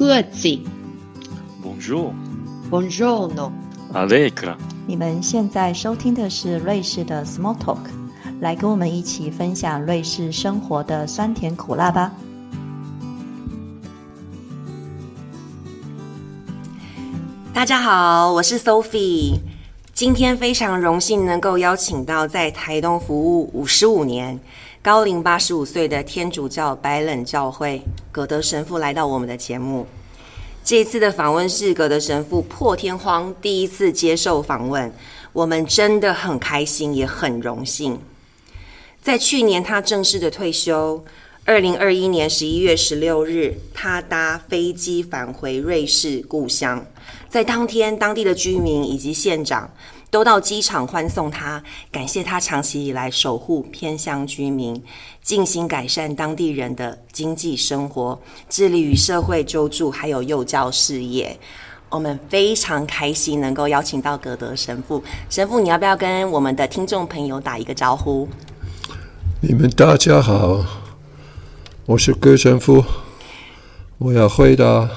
各自 Bonjour, Buongiorno，Allegra. 你们现在收听的是瑞士的 Small Talk，来跟我们一起分享瑞士生活的酸甜苦辣吧。大家好，我是 Sophie。今天非常荣幸能够邀请到在台东服务五十五年、高龄八十五岁的天主教白冷教会葛德神父来到我们的节目。这次的访问是格德神父破天荒第一次接受访问，我们真的很开心，也很荣幸。在去年他正式的退休，二零二一年十一月十六日，他搭飞机返回瑞士故乡。在当天，当地的居民以及县长都到机场欢送他，感谢他长期以来守护偏乡居民，尽心改善当地人的经济生活，致力于社会救助还有幼教事业。我们非常开心能够邀请到葛德神父。神父，你要不要跟我们的听众朋友打一个招呼？你们大家好，我是葛神父，我要回答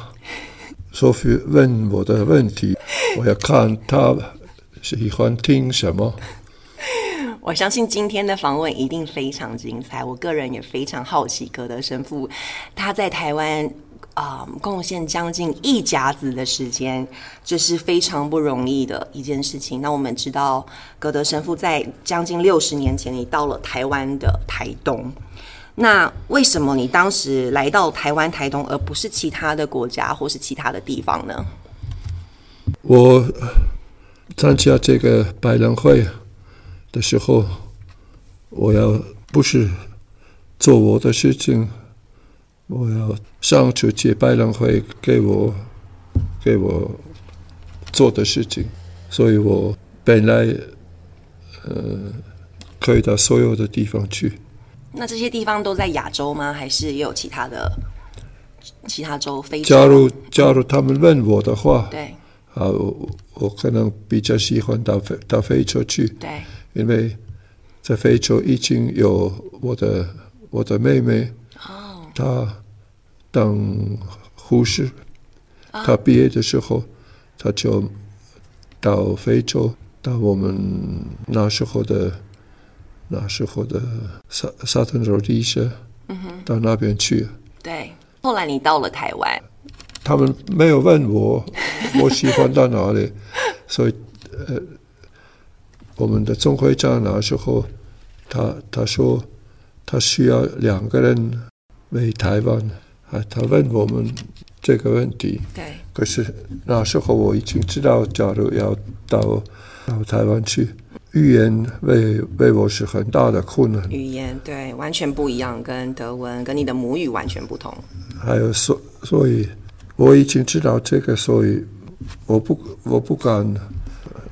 Sophie 问我的问题，我要看他喜欢听什么。我相信今天的访问一定非常精彩。我个人也非常好奇葛德神父他在台湾啊、贡献将近一甲子的时间，这是非常不容易的一件事情。那我们知道葛德神父在将近六十年前，你到了台湾的台东。那为什么你当时来到台湾台东，而不是其他的国家或是其他的地方呢？我参加这个百人会的时候，我要不是做我的事情，我要上去接百人会给我给我做的事情，所以我本来呃可以到所有的地方去。那这些地方都在亚洲吗？还是也有其他的其他州？非洲？假如假如他们问我的话，对啊，我我可能比较喜欢到非到非洲去，对。因为在非洲已经有我的我的妹妹，哦。她当护士，她毕业的时候，她就到非洲，到我们那时候的那时候的萨萨特罗地社，到那边去。对。后来你到了台湾，他们没有问我 我喜欢到哪里，所以呃，我们的总会长那时候他他说他需要两个人为台湾，啊，他问我们这个问题，对。可是那时候我已经知道，假如要到到台湾去，语言为为我是很大的困难，语言对完全不一样，跟德文跟你的母语完全不同。还有所所以，我已经知道这个，所以我不我不敢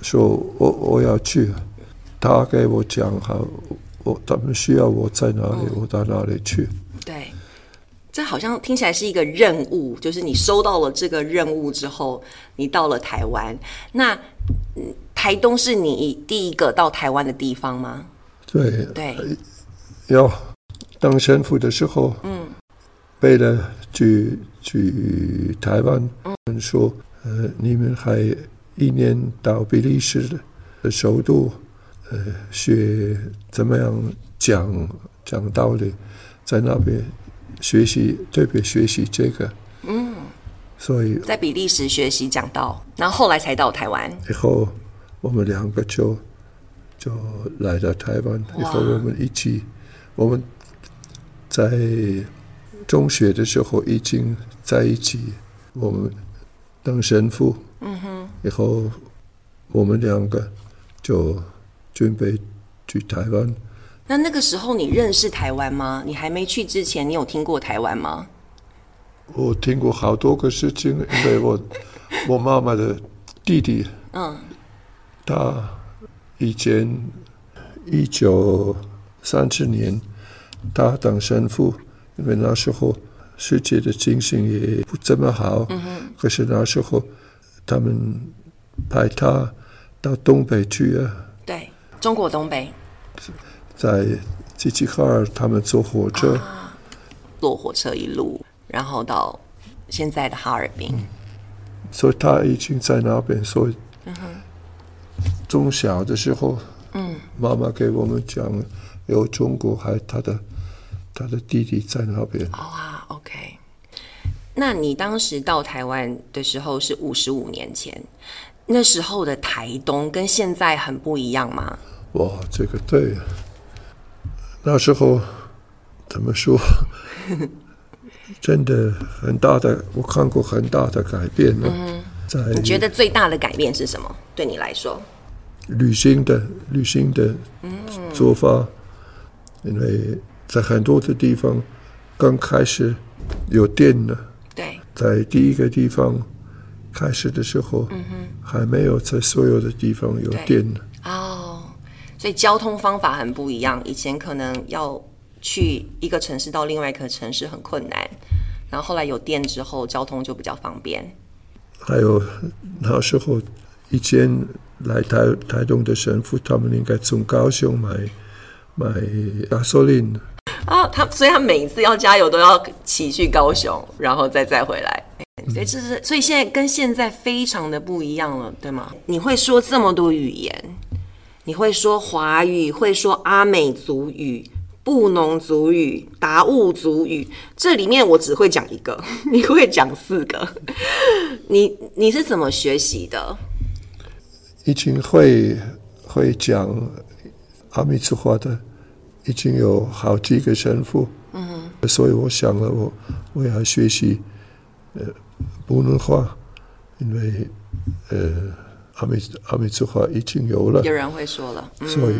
说我我要去。他给我讲好，我他们需要我在哪里，我到哪里去。对，这好像听起来是一个任务，就是你收到了这个任务之后，你到了台湾。那嗯台东是你第一个到台湾的地方吗？对，对，要当神父的时候，嗯，为了去去台湾，嗯，说呃，你们还一年到比利时的首都，呃，学怎么样讲讲道理，在那边学习，特别学习这个，嗯，所以在比利时学习讲道，然后后来才到台湾。以后我们两个就就来到台湾，以后我们一起，我们在中学的时候已经在一起，我们当神父，嗯哼，以后我们两个就准备去台湾。那那个时候你认识台湾吗？你还没去之前，你有听过台湾吗？我听过好多个事情，因为我 我妈妈的弟弟，嗯，他以前一九三十年，他当神父，因为那时候世界的经济也不怎么好，可是那时候他们派他到东北去啊，对，中国东北。在齐齐哈尔，他们坐火车，坐火车一路，然后到现在的哈尔滨。所以他已经在那边，所以从小的时候，嗯，妈妈给我们讲，有中国，还他的他的弟弟在那边。哇，OK。那你当时到台湾的时候是五十五年前，那时候的台东跟现在很不一样吗？哇，这个对，那时候怎么说？真的很大的，我看过很大的改变呢。在你觉得最大的改变是什么？对你来说？旅行的旅行的做法，因为在很多的地方刚开始有电了，对，在第一个地方开始的时候，嗯哼还没有在所有的地方有电呢。哦，所以交通方法很不一样。以前可能要去一个城市到另外一个城市很困难，然后后来有电之后，交通就比较方便。还有那时候以前来台台东的神父，他们应该从高雄买买加索林。啊，他所以他每一次要加油都要骑去高雄，然后再再回来。所以这是所以现在跟现在非常的不一样了，对吗？你会说这么多语言，你会说华语，会说阿美族语、布农族语、达悟族语，这里面我只会讲一个，你会讲四个。你你是怎么学习的？已经会会讲阿弥陀佛的，已经有好几个神父。嗯，所以我想了，我我要学习呃普通话，因为呃阿米阿米族话已经有了，有人会说了，嗯、所以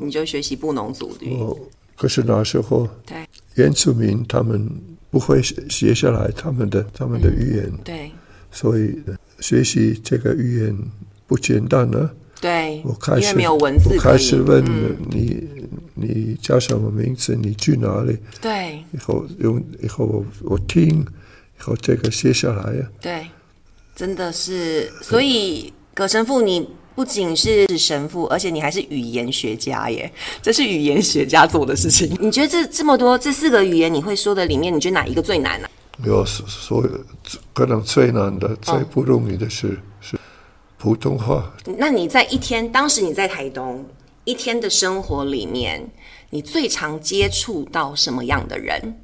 你就学习布农族语。我可是那时候对原住民他们不会写写下来他们的他们的语言，对所以学习这个语言不简单呢。对，我开始因为没有文字我可以开始问嗯你，叫什么名字？你去哪里？对以后用以后我我听，以后这个写下来呀。对，真的是，所以葛神父，你不仅是神父，而且你还是语言学家耶，这是语言学家做的事情。你觉得这这么多这四个语言你会说的里面，你觉得哪一个最难呢、有所所有可能最难的、哦最不容易的是是普通话。那你在一天，当时你在台东一天的生活里面，你最常接触到什么样的人？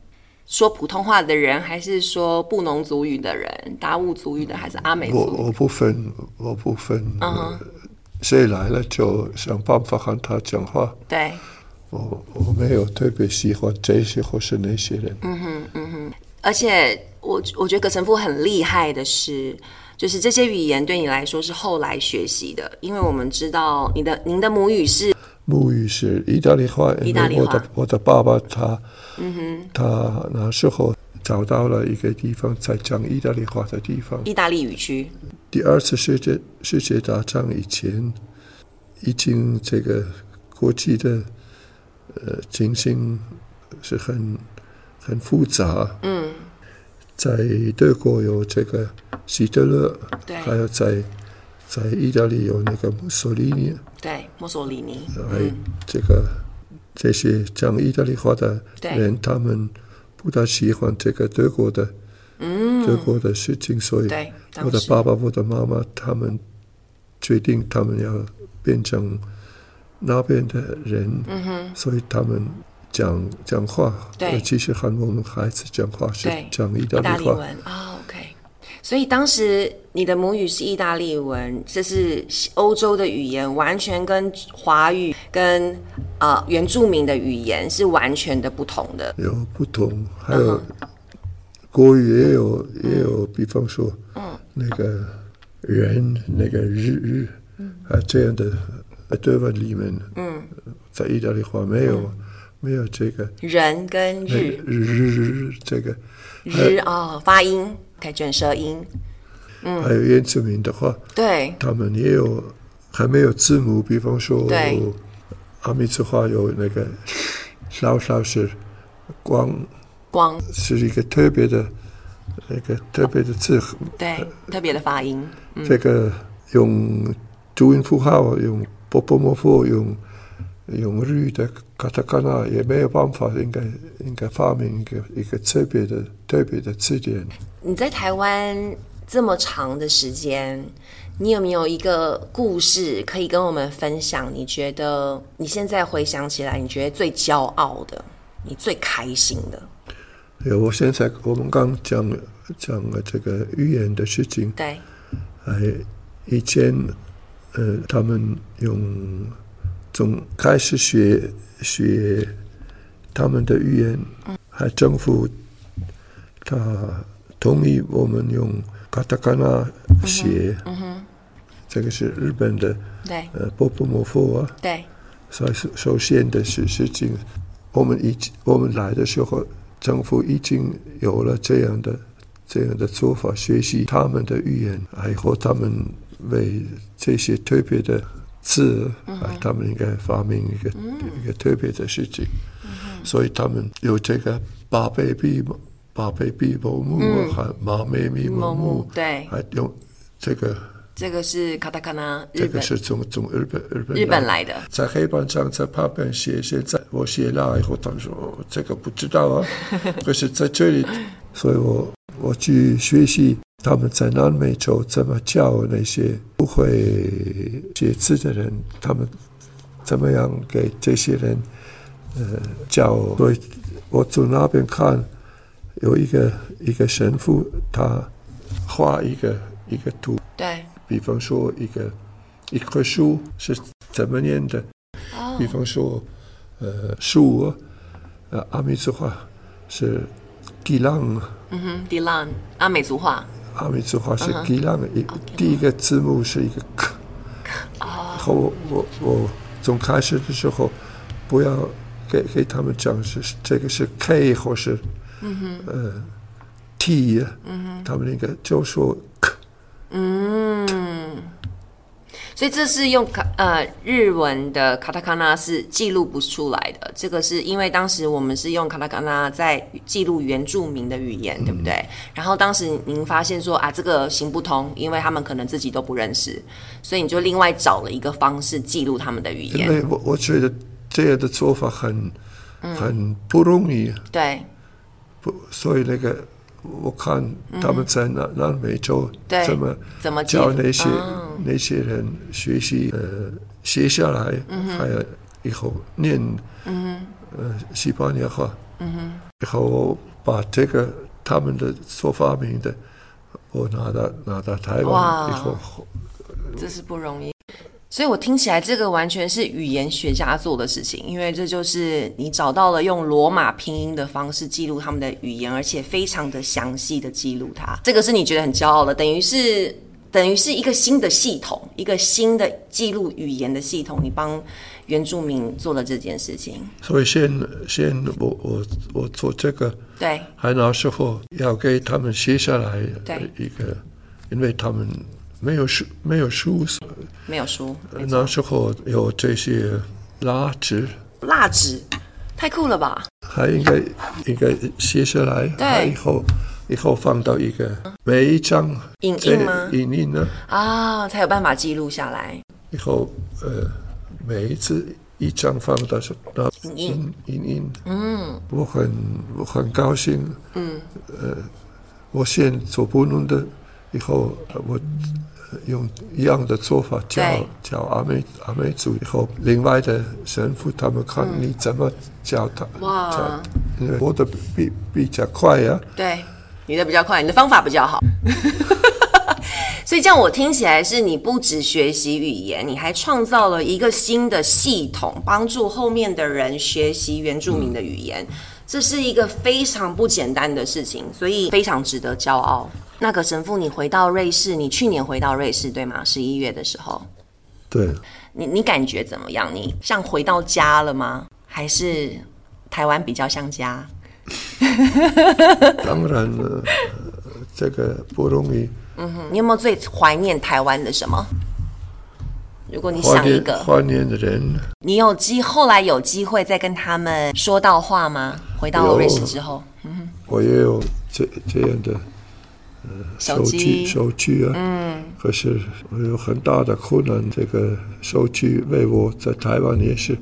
说普通话的人，还是说布农族语的人、达悟族语的，还是阿美我族我？我不分我不分，嗯呃谁来了就想办法和他讲话。对，我我没有特别喜欢这些或是那些人。嗯哼嗯哼而且我我觉得葛神父很厉害的是，就是这些语言对你来说是后来学习的，因为我们知道你的您的母语是母语是意大利话，意大利话我的我的爸爸他，嗯哼他那时候找到了一个地方在讲意大利话的地方。意大利语区，第二次世界世界大战以前，已经这个国际的呃情形是很很复杂。嗯，在德国有这个希特勒，对。还有在在意大利有那个墨索里尼。对，墨索里尼，还这个这些讲意大利话的人，他们不大喜欢这个德国的，德国的事情，所以我的爸爸、我的妈妈他们决定他们要变成那边的人，所以他们讲讲话，嗯对。尤其实和我们孩子讲话是讲意意大大利文啊、o k 所以当时你的母语是意大利文，这是欧洲的语言，完全跟华语跟呃原住民的语言是完全的不同的。有不同，还有国语也有也有，比方说，嗯。那个人那个日日啊这样的呃德文里面，嗯，在意大利话没有没有这个人跟日。日日日这个，日啊、发音，可以卷舌音，嗯。还有原住民的话，对。他们也有还没有字母，比方说对。阿弥陀话有那个少少是光光。是一个特别的那个特别的字。对特别的发音，这个用注音符号，用波波摩佛，用用日语的卡塔卡纳也没有办法，应该应该发明一个一个特别的特别的字典。你在台湾这么长的时间，你有没有一个故事可以跟我们分享？你觉得你现在回想起来，你觉得最骄傲的，你最开心的？有，我现在我们刚讲讲了这个语言的事情，对，哎，以前呃，他们用从开始学学他们的语言，还政府他同意我们用卡塔卡纳写，这个是日本的对，呃波普摩佛啊，对，所以首首先的是事情，我们已经我们来的时候，政府已经有了这样的这样的做法，学习他们的语言，还有他们为这些特别的字，啊，他们应该发明一个、一个特别的事情，所以他们有这个八倍比八倍比某木，还马妹咪某某木木，对。还用这个这个是卡塔卡纳，这个是从从日本日本日本来的，在黑板上在旁边写，现在我写了以后，他们说、哦、这个不知道啊，可是在这里，所以我我去学习他们在南美洲怎么教那些不会写字的人，他们怎么样给这些人呃教，所以我从那边看有一个一个神父，他画一个一个图，对，比方说一个一棵树是怎么念的，哦。比方说呃树啊，呃阿弥陀佛是吉浪，嗯哼，迪浪阿美族话，阿美族话是吉浪，一第一个字母是一个 k，然后我我我从开始的时候不要给给他们讲是这个是 K 或是嗯哼。呃 T，嗯他们那个就说 k。嗯，所以这是用卡呃日文的卡塔卡纳是记录不出来的，这个是因为当时我们是用卡塔卡纳在记录原住民的语言，对不对？然后当时您发现说啊这个行不通，因为他们可能自己都不认识，所以你就另外找了一个方式记录他们的语因言，为我我觉得这样的做法很很不容易，对。不，所以那个我看他们在南南美洲对怎么怎么教那些哦。那些人学习呃写下来，还有以后念呃西班牙话，以后把这个他们的所发明的，我拿到拿到台湾以后，这是不容易。所以我听起来这个完全是语言学家做的事情，因为这就是你找到了用罗马拼音的方式记录他们的语言，而且非常的详细的记录它。这个是你觉得很骄傲的，等于是等于是一个新的系统，一个新的记录语言的系统，你帮原住民做了这件事情。所以先先我我我做这个。对还那时候要给他们写下来对一个，因为他们没有书，没有书，没有书，那时候有这些蜡纸，蜡纸太酷了吧？还应该应该写下来，对。以后以后放到一个每一张影印吗？影印呢，啊，才有办法记录下来。以后呃每一次一张放到是那影印。印影印，嗯，我很我很高兴，嗯，呃，我先做不能的，以后呃我呃用一样的做法教教阿美阿美族，以后另外的神父他们看你怎么教他，哇教，因为我的比比较快呀、对，你的比较快，你的方法比较好。所以这样我听起来是你不止学习语言，你还创造了一个新的系统，帮助后面的人学习原住民的语言。这是一个非常不简单的事情，所以非常值得骄傲。那个神父，你回到瑞士，你去年回到瑞士对吗？十一月的时候，对，你你感觉怎么样？你像回到家了吗？还是台湾比较像家？当然了，呃这个不容易。嗯哼你有没有最怀念台湾的什么？如果你想一个，怀念的人，你有机后来有机会再跟他们说到话吗？回到有瑞士之后，我也有这这样的手机机手机啊，嗯，可是我有很大的困难，这个收据为我在台湾也是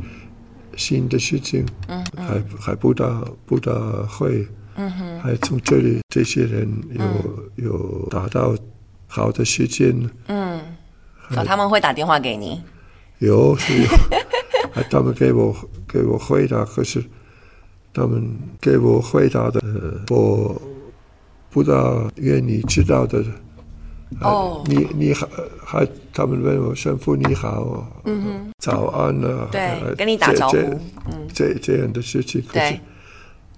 新的事情，嗯，还还不大不大会，嗯哼，还从这里这些人有、有达到好的时间，嗯，哦，他们会打电话给你，有是有，还 他们给我给我回答，可是他们给我回答的，呃我不大愿你知道的。哦，你你好，还他们问我神父你好，嗯哼，早安啊，对呃跟你打招呼嗯这这这样的事情，可是对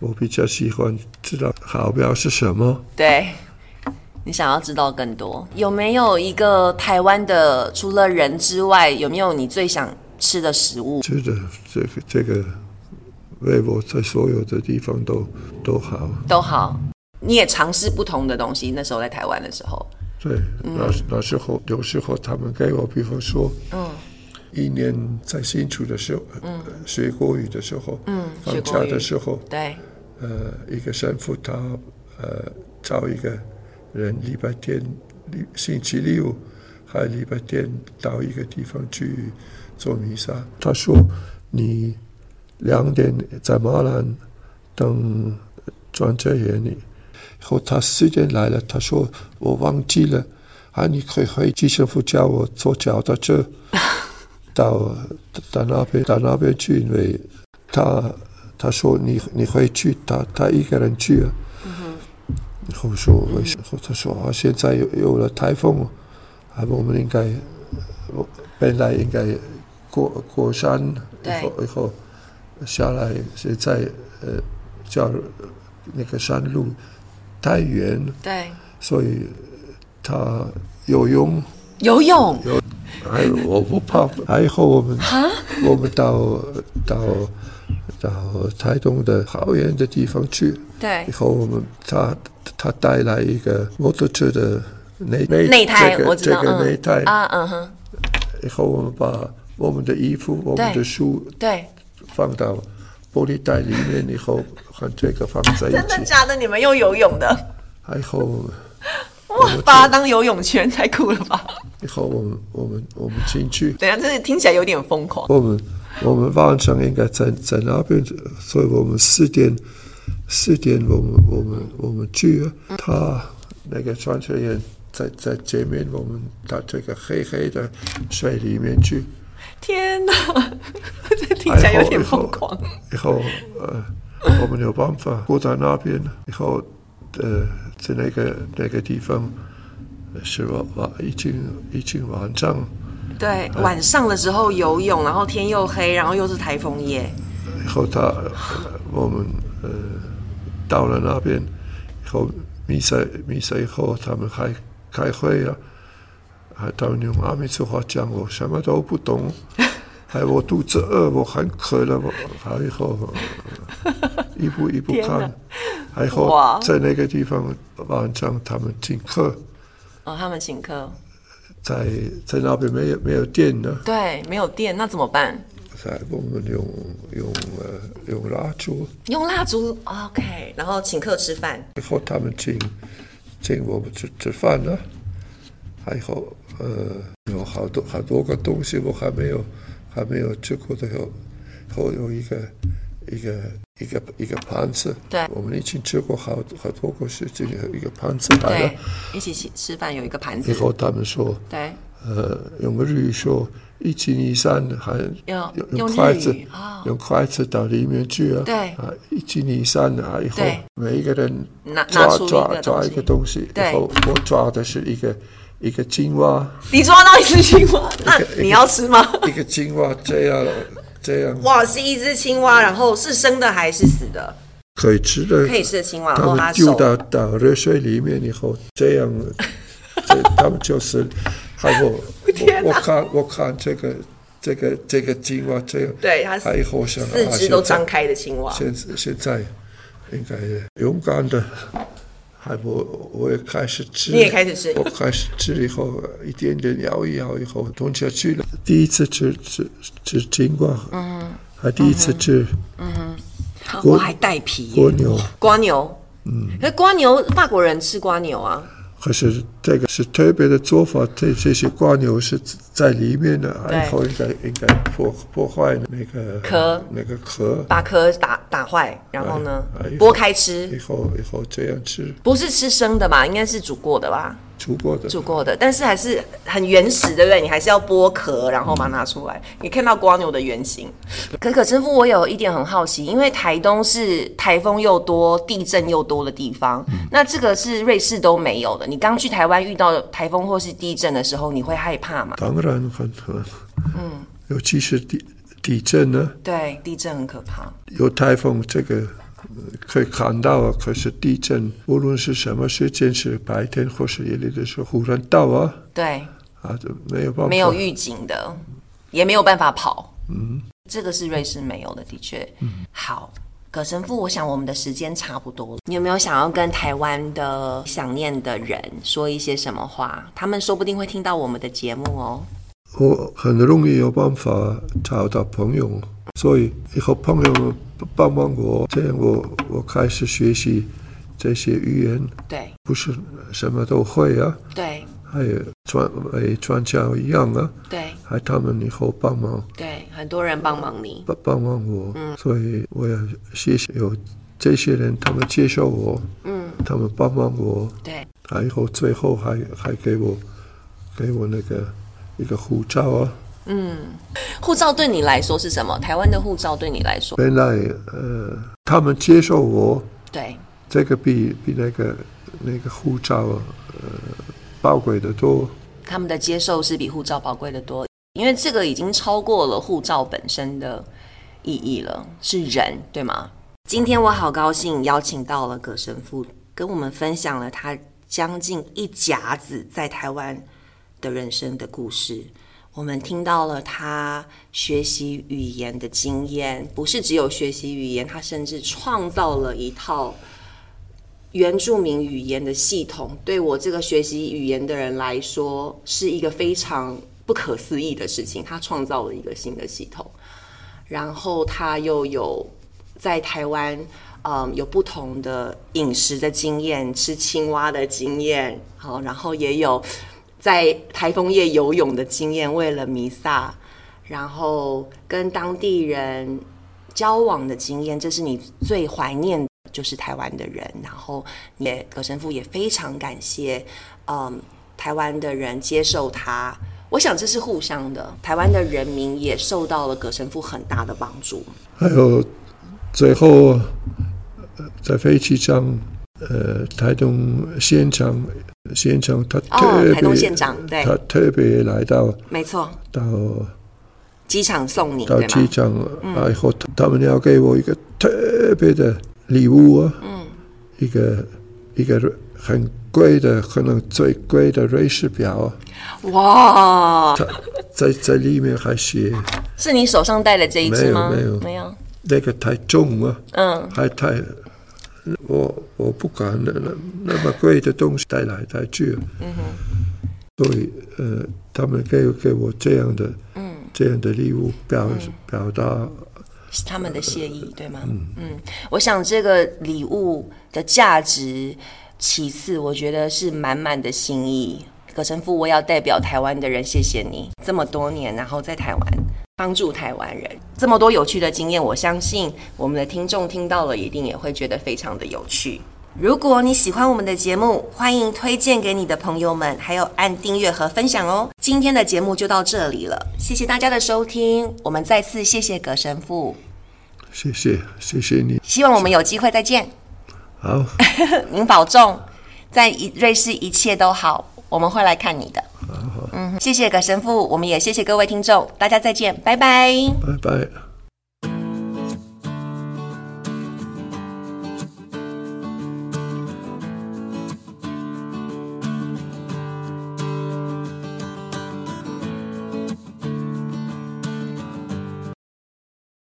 我比较喜欢知道好表是什么。对，你想要知道更多，有没有一个台湾的除了人之外，有没有你最想吃的食物？吃的，这个这个为我在所有的地方都都好。都好，你也尝试不同的东西。那时候在台湾的时候，对，那那时候有时候他们给我，比方说，嗯，一年在新竹的时候，嗯，学国语的时候，嗯放假的时候，对，呃，一个神父他呃找一个人礼拜天、礼星期六还礼拜天到一个地方去做弥撒。他说你两点在马兰等转这眼里，以后他时间来了，他说我忘记了，啊，你可以回去神父叫我坐脚踏车 到到那边到那边去，因为他他说你你回去，他他一个人去啊。然后说为什么？他说啊，现在有有了台风，啊，我们应该，我本来应该过过山，以后以后下来，现在呃叫那个山路太远，对，所以他游泳。游泳，还有我不怕，还好我们我们到到到台东的好远的地方去，对。以，后我们他他带来一个摩托车的内内内胎这个我知道，这个内胎，啊，嗯哼，以后我们把我们的衣服、我们的书对，放到玻璃袋里面，以后和这个放在真的，假的？你们用游泳的？还好哇，把它当游泳圈，太酷了吧！以后我们我们我们进去。等一下，这听起来有点疯狂。我们我们晚上应该在在那边，所以我们四点四点我们我们我们去啊，他那个传车员在在前面，我们到这个黑黑的水里面去，天哪，这听起来有点疯狂。以后呃，我们有办法过到那边，以后呃，在那个那个地方呃是晚晚已经已经晚上。对，晚上的时候游泳，然后天又黑，然后又是台风夜。以后他呃我们呃到了那边以后弥赛弥赛以后，他们还开会啊，还他们用阿美族话讲，我什么都不懂，还我肚子饿，我很渴了，我还以后呃一步一步看，还以哇。后在那个地方晚上他们请客，哦，他们请客，在在那边没有没有电呢，对，没有电，那怎么办？在我们用用呃用蜡烛。用蜡烛，OK，然后请客吃饭。以后他们请请我们吃吃饭呢，还有呃有好多好多个东西我还没有还没有吃过的有，后有一个一个一个一个盘子，对。我们已经吃过好好多个事情，有一个盘子来对了，，一起吃吃饭有一个盘子。以。后他们说对，呃用日语说一斤一三，还用用筷子用筷子到里面去啊，对。啊一斤一三啊，以后每一个人拿抓抓抓一个东西，对。我抓的是一个一个青蛙，你抓到一只青蛙，那你要吃吗？一个青蛙这样这样哇，是一只青蛙，然后是生的还是死的？可以吃的，可以吃的青蛙，然他后它手们丢到到热水里面以后，这样，这他们就是，还我天我我看我看这个这个这个青蛙这样，对它还以后想四啊肢都张开的青蛙。现现在应该勇敢的，还不我也开始吃，你也开始吃？我开始吃以后一点点咬一咬以后吞下去了。第一次吃吃吃青瓜，嗯，还第一次吃嗯。我还带皮耶。蜗牛，瓜牛，嗯，可是瓜牛法国人吃瓜牛啊，可是这个是特别的做法，这这些瓜牛是在里面的，对以后应该应该破破坏那个壳那个壳，把壳打打坏，然后呢剥开吃以，后以后这样吃，不是吃生的吧？应该是煮过的吧？煮过的。煮过的，但是还是很原始，对不对？你还是要剥壳，然后把它拿出来，你看到蜗牛的原型。可可师傅，我有一点很好奇，因为台东是台风又多、地震又多的地方，那这个是瑞士都没有的。你刚去台湾遇到台风或是地震的时候，你会害怕吗？当然很很，嗯，尤其是地地震呢，对，地震很可怕。有台风这个呃可以看到啊，可是地震无论是什么时间，是白天或是夜里的时候，忽然到啊对，啊，就没有办法，没有预警的，也没有办法跑。嗯，这个是瑞士没有的，的确。嗯，好，葛神父，我想我们的时间差不多了，你有没有想要跟台湾的想念的人说一些什么话？他们说不定会听到我们的节目哦。我很容易有办法找到朋友，所以以后朋友们帮帮我，这样我我开始学习这些语言，对。不是什么都会啊，对。还有专诶专家一样啊，对。还他们以后帮忙。对，很多人帮忙你。帮帮忙我，所以我要谢谢有这些人，他们接受我，嗯，他们帮忙我，对，还以后最后还还给我给我那个一个护照啊。护照对你来说是什么？台湾的护照对你来说，原来呃，他们接受我，对这个比比那个那个护照呃宝贵的多。他们的接受是比护照宝贵的多，因为这个已经超过了护照本身的意义了，是人，对吗？今天我好高兴邀请到了葛神父，跟我们分享了他将近一甲子在台湾的人生的故事。我们听到了他学习语言的经验，不是只有学习语言，他甚至创造了一套原住民语言的系统，对我这个学习语言的人来说，是一个非常不可思议的事情。他创造了一个新的系统，然后他又有在台湾，嗯，有不同的饮食的经验，吃青蛙的经验，好，然后也有在台风夜游泳的经验，为了弥撒，然后跟当地人交往的经验，这是你最怀念就是台湾的人，然后也葛神父也非常感谢，嗯，台湾的人接受他。我想这是互相的，台湾的人民也受到了葛神父很大的帮助。还有最后在飞机上，呃，台东县长县长他特别、哦台东县长对。他特别来到没错，到机场送你到？机场，然后他他们要给我一个特别的礼物啊，嗯，一个一个很贵的，可能最贵的瑞士表啊，哇，他在在里面还写是你手上戴的这一只吗？没有没有。没有。那个太重了，嗯，还太，我我不敢那那那么贵的东西带来带去，嗯所以呃，他们给给我这样的，嗯，这样的礼物表、表达，是他们的谢意，对吗？嗯。我想这个礼物的价值，其次我觉得是满满的心意。葛神父，我要代表台湾的人谢谢你这么多年，然后在台湾帮助台湾人，这么多有趣的经验，我相信我们的听众听到了，一定也会觉得非常的有趣。如果你喜欢我们的节目，欢迎推荐给你的朋友们，还有按订阅和分享哦。今天的节目就到这里了，谢谢大家的收听，我们再次谢谢葛神父，谢谢谢谢你，希望我们有机会再见。好，您保重，在一瑞士一切都好，我们会来看你的。嗯，谢谢葛神父，我们也谢谢各位听众，大家再见，拜拜。拜拜。